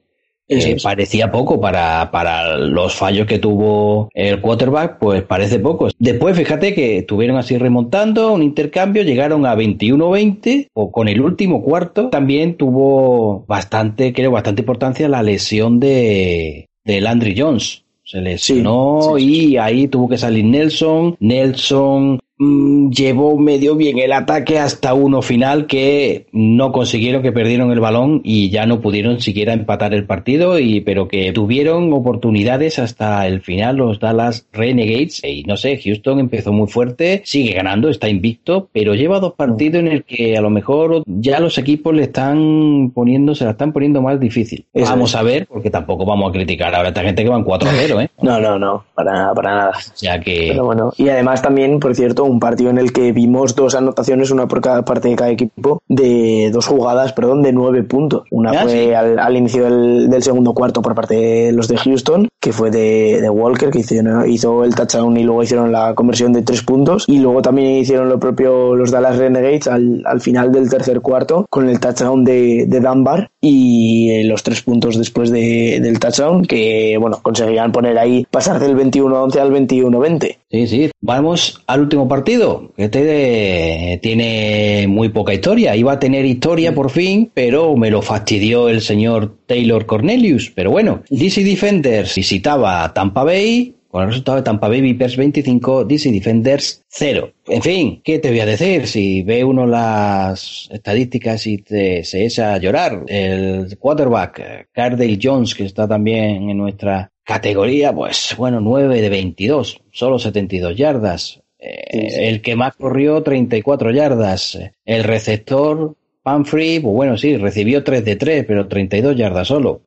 Es. parecía poco para, para los fallos que tuvo el quarterback, pues parece poco. Después, fíjate que estuvieron así remontando, un intercambio, llegaron a 21-20, o con el último cuarto también tuvo bastante, creo, bastante importancia la lesión de, de Landry Jones. Se lesionó Sí, sí, y ahí tuvo que salir Nelson. Nelson mm, llevó medio bien el ataque hasta uno final que no consiguieron, que perdieron el balón y ya no pudieron siquiera empatar el partido, y pero que tuvieron oportunidades hasta el final los Dallas Renegades. Y no sé, Houston empezó muy fuerte, sigue ganando, está invicto, pero lleva dos partidos en el que a lo mejor ya los equipos le están poniendo, se la están poniendo más difícil. Eso vamos es. a ver, porque tampoco vamos a criticar ahora a esta gente que van 4-0, ¿eh? No, no, no, para, para nada. O sea que... Pero bueno, y además también, por cierto, un partido en el que vimos dos anotaciones, una por cada parte de cada equipo, de dos jugadas, perdón, de nueve puntos. Una Ah, fue sí. al, al inicio del, del segundo cuarto por parte de los de Houston, que fue de, de Walker, que hizo, hizo el touchdown y luego hicieron la conversión de tres puntos. Y luego también hicieron lo propio los Dallas Renegades al, al final del tercer cuarto con el touchdown de, de Dunbar y eh, los tres puntos después de- del touchdown que, bueno, conseguían poner ahí, pasar del 21-11 al 21-20. Sí, sí. Vamos al último partido. Que Este eh, tiene muy poca historia. Iba a tener historia por fin, pero me lo fastidió el señor Taylor Cornelius. Pero bueno, DC Defenders visitaba Tampa Bay. Con el resultado de Tampa Bay Vipers 25, DC Defenders 0. En fin, ¿qué te voy a decir? Si ve uno las estadísticas y te, se echa a llorar, el quarterback, eh, Cardale Jones, que está también en nuestra categoría, pues bueno, 9 de 22, solo 72 yardas. Eh, Sí, sí. El que más corrió, 34 yardas. El receptor, Panfrey, pues bueno, sí, recibió 3 de 3, pero 32 yardas solo.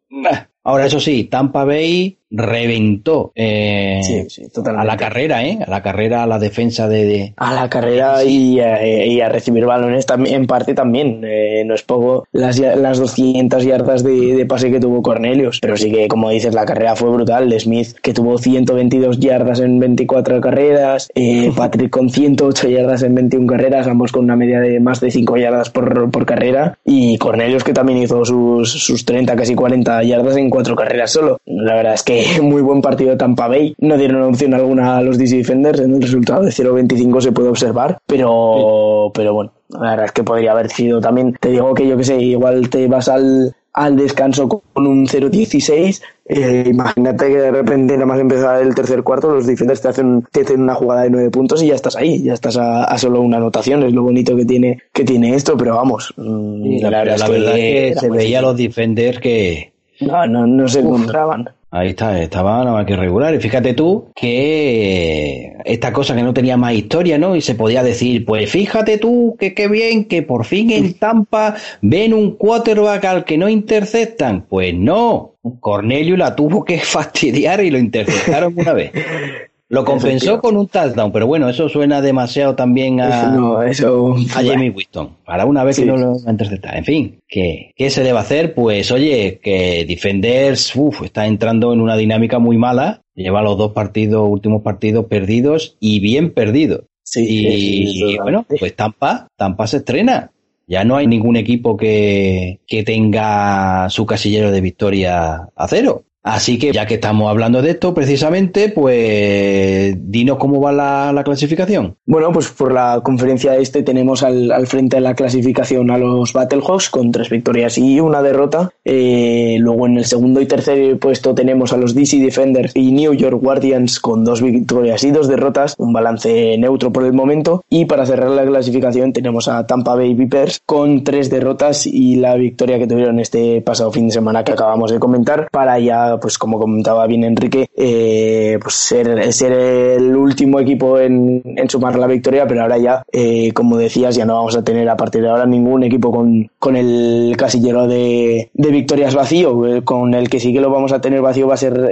Ahora, eso sí, Tampa Bay reventó eh, Sí, sí, totalmente. a la carrera, ¿eh? A la carrera, a la defensa de... de- a la carrera y, a, y a recibir balones también, en parte también. Eh, no es poco las, las 200 yardas de, de pase que tuvo Cornelius, pero sí que, como dices, la carrera fue brutal. Smith, que tuvo 122 yardas en 24 carreras, eh, Patrick con 108 yardas en 21 carreras, ambos con una media de más de 5 yardas por, por carrera, y Cornelius, que también hizo sus, sus 30, casi 40 yardas en 4 carreras solo. La verdad es que muy buen partido de Tampa Bay. No dieron opción alguna a los DC Defenders. En el resultado de 0-25 se puede observar, pero, pero bueno, la verdad es que podría haber sido también. Te digo que yo que sé, igual te vas al, al descanso con un 0-16. eh, imagínate que de repente, nada más empezar el tercer cuarto, los defenders te hacen, te hacen una jugada de 9 puntos y ya estás ahí, ya estás a, a solo una anotación. Es lo bonito que tiene, que tiene esto, pero vamos. mm, la, la verdad es que era se muy veía a los defenders que... No, no, no se encontraban. Ahí está, estaba nada más que regular. Y fíjate tú que esta cosa que no tenía más historia, ¿no? Y se podía decir, pues fíjate tú que qué bien que por fin en Tampa ven un quarterback al que no interceptan. Pues no, Cornelio la tuvo que fastidiar y lo interceptaron una vez. Lo compensó con un touchdown, pero bueno, eso suena demasiado también a, No, eso. a Jamie Winston. Para una vez Sí. que no lo va a interceptar. En fin, ¿qué, ¿qué se a hacer? Pues oye, que Defenders uf, está entrando en una dinámica muy mala. Lleva los dos partidos, últimos partidos perdidos y bien perdidos. Sí, y, y bueno, pues Tampa, Tampa se estrena. Ya no hay ningún equipo que, que tenga su casillero de victoria a cero. Así que ya que estamos hablando de esto precisamente, pues dinos cómo va la, la clasificación. Bueno, pues por la conferencia este tenemos al, al frente de la clasificación a los Battlehawks con tres victorias y una derrota. Eh, luego en el segundo y tercer puesto tenemos a los DC Defenders y New York Guardians con dos victorias y dos derrotas, un balance neutro por el momento. Y para cerrar la clasificación tenemos a Tampa Bay Vipers con tres derrotas y la victoria que tuvieron este pasado fin de semana que acabamos de comentar para ya, pues como comentaba bien Enrique, eh, pues ser, el último equipo en, sumar la victoria, pero ahora ya, eh, como decías, ya no vamos a tener a partir de ahora ningún equipo con, con el casillero de, victorias vacío. Eh, Con el que sí que lo vamos a tener vacío va a ser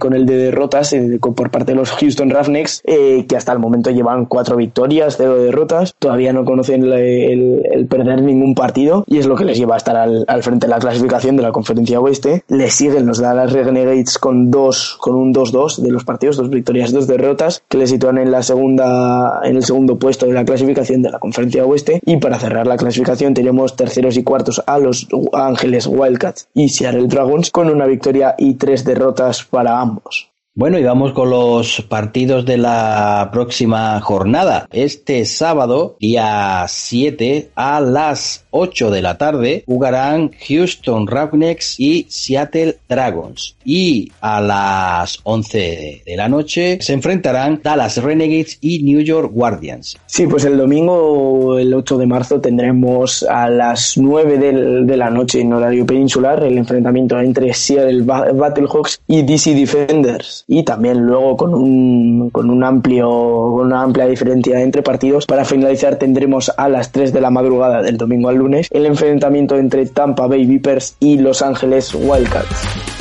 con el de derrotas por parte de los Houston Roughnecks, que hasta el momento llevan cuatro victorias, cero derrotas. Todavía no conocen el perder ningún partido y es lo que les lleva a estar al, al frente de la clasificación de la conferencia oeste. Les siguen los Dallas Renegades con dos, con un 2-2 de los partidos, dos victorias, dos derrotas, que les sitúan en la segunda, en el segundo puesto de la clasificación de la conferencia oeste. Y para cerrar la clasificación tenemos terceros y cuartos a los Ángeles Wildcats y Seattle Dragons con una victoria y tres derrotas para ambos. Bueno, y vamos con los partidos de la próxima jornada. Este sábado, día 7, a las 8 de la tarde, jugarán Houston Roughnecks y Seattle Dragons. Y a las 11 de, la noche se enfrentarán Dallas Renegades y New York Guardians. Sí, pues el domingo, el 8 de marzo, tendremos a las 9 del- de la noche en horario peninsular el enfrentamiento entre Seattle Ba- Battlehawks y DC Defenders. Y también luego con un, con un amplio, con una amplia diferencia entre partidos. Para finalizar tendremos a las 3 de la madrugada del domingo al lunes el enfrentamiento entre Tampa Bay Vipers y Los Ángeles Wildcats.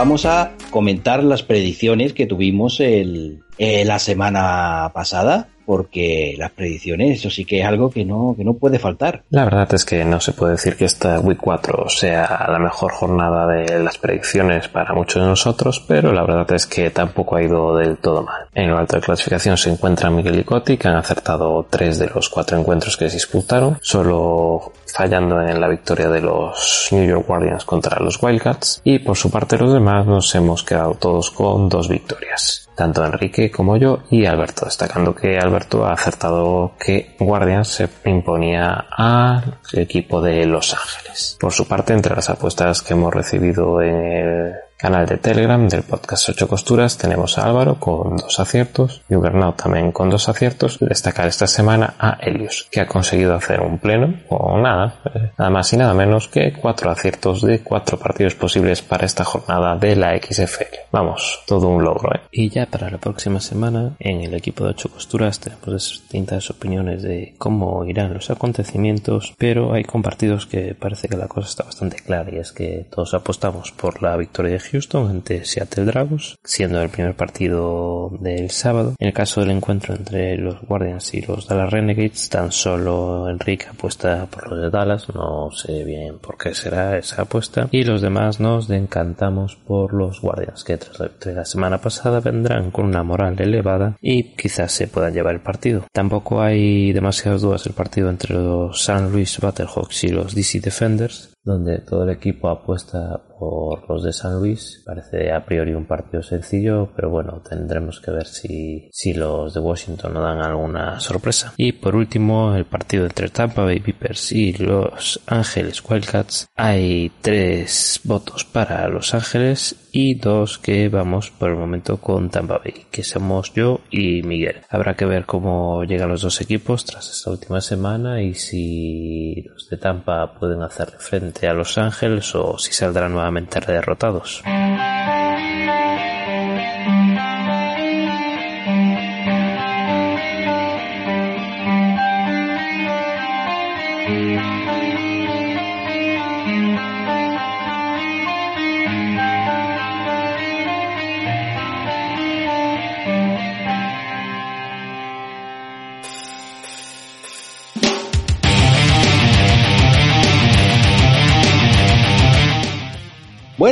Vamos a comentar las predicciones que tuvimos el, eh, la semana pasada, porque las predicciones, eso sí que es algo que no, que no puede faltar. La verdad es que no se puede decir que esta Week 4 sea la mejor jornada de las predicciones para muchos de nosotros, pero la verdad es que tampoco ha ido del todo mal. En lo alto de clasificación se encuentran Miguel y Coti, que han acertado tres de los cuatro encuentros que se disputaron, solo fallando en la victoria de los New York Guardians contra los Wildcats, y por su parte los demás nos hemos quedado todos con dos victorias tanto Enrique como yo y Alberto, destacando que Alberto ha acertado que Guardians se imponía al equipo de Los Ángeles. Por su parte, entre las apuestas que hemos recibido en el canal de Telegram del podcast 8 costuras tenemos a Álvaro con dos aciertos y Ubernau también con dos aciertos destacar esta semana a Helios que ha conseguido hacer un pleno o nada, eh, nada más y nada menos que cuatro aciertos de cuatro partidos posibles para esta jornada de la XFL. Vamos, todo un logro, ¿eh? Y ya para la próxima semana en el equipo de 8 costuras tenemos distintas opiniones de cómo irán los acontecimientos, pero hay compartidos que parece que la cosa está bastante clara y es que todos apostamos por la victoria de Houston ante Seattle Dragons, siendo el primer partido del sábado. En el caso del encuentro entre los Guardians y los Dallas Renegades, tan solo Enrique apuesta por los de Dallas, no sé bien por qué será esa apuesta, y los demás nos decantamos por los Guardians, que tras la semana pasada vendrán con una moral elevada y quizás se puedan llevar el partido. Tampoco hay demasiadas dudas del partido entre los San Luis Battlehawks y los DC Defenders, donde todo el equipo apuesta por los de San Luis. Parece a priori un partido sencillo, pero bueno, tendremos que ver si, si los de Washington nos dan alguna sorpresa. Y por último, el partido entre Tampa Bay Vipers y Los Ángeles Wildcats. Hay tres votos para Los Ángeles y dos que vamos por el momento con Tampa Bay, que somos yo y Miguel. Habrá que ver cómo llegan los dos equipos tras esta última semana y si los de Tampa pueden hacerle frente a Los Ángeles o si saldrán nuevamente derrotados.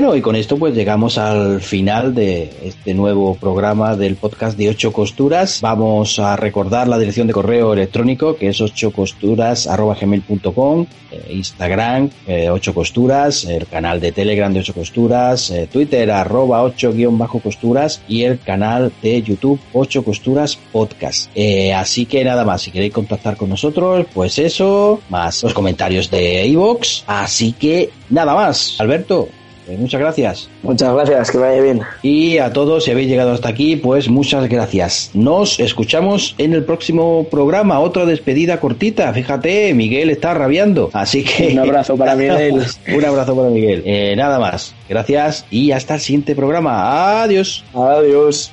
Bueno, y con esto pues llegamos al final de este nuevo programa del podcast de Ocho Costuras. Vamos a recordar la dirección de correo electrónico que es ochocosturas.gmail.com, eh, Instagram, eh, Ocho Costuras, el canal de Telegram de Ocho Costuras, eh, Twitter arroba 8 guion bajo costuras y el canal de YouTube 8 Costuras Podcast. Eh, así que nada más, si queréis contactar con nosotros, pues eso, más los comentarios de iVoox. Así que nada más, Alberto, eh, muchas gracias. Muchas gracias, que vaya bien. Y a todos, si habéis llegado hasta aquí, pues muchas gracias. Nos escuchamos en el próximo programa, otra despedida cortita. Fíjate, Miguel está rabiando. Así que. Un abrazo para Miguel. Un abrazo para Miguel. Eh, nada más. Gracias y hasta el siguiente programa. Adiós. Adiós.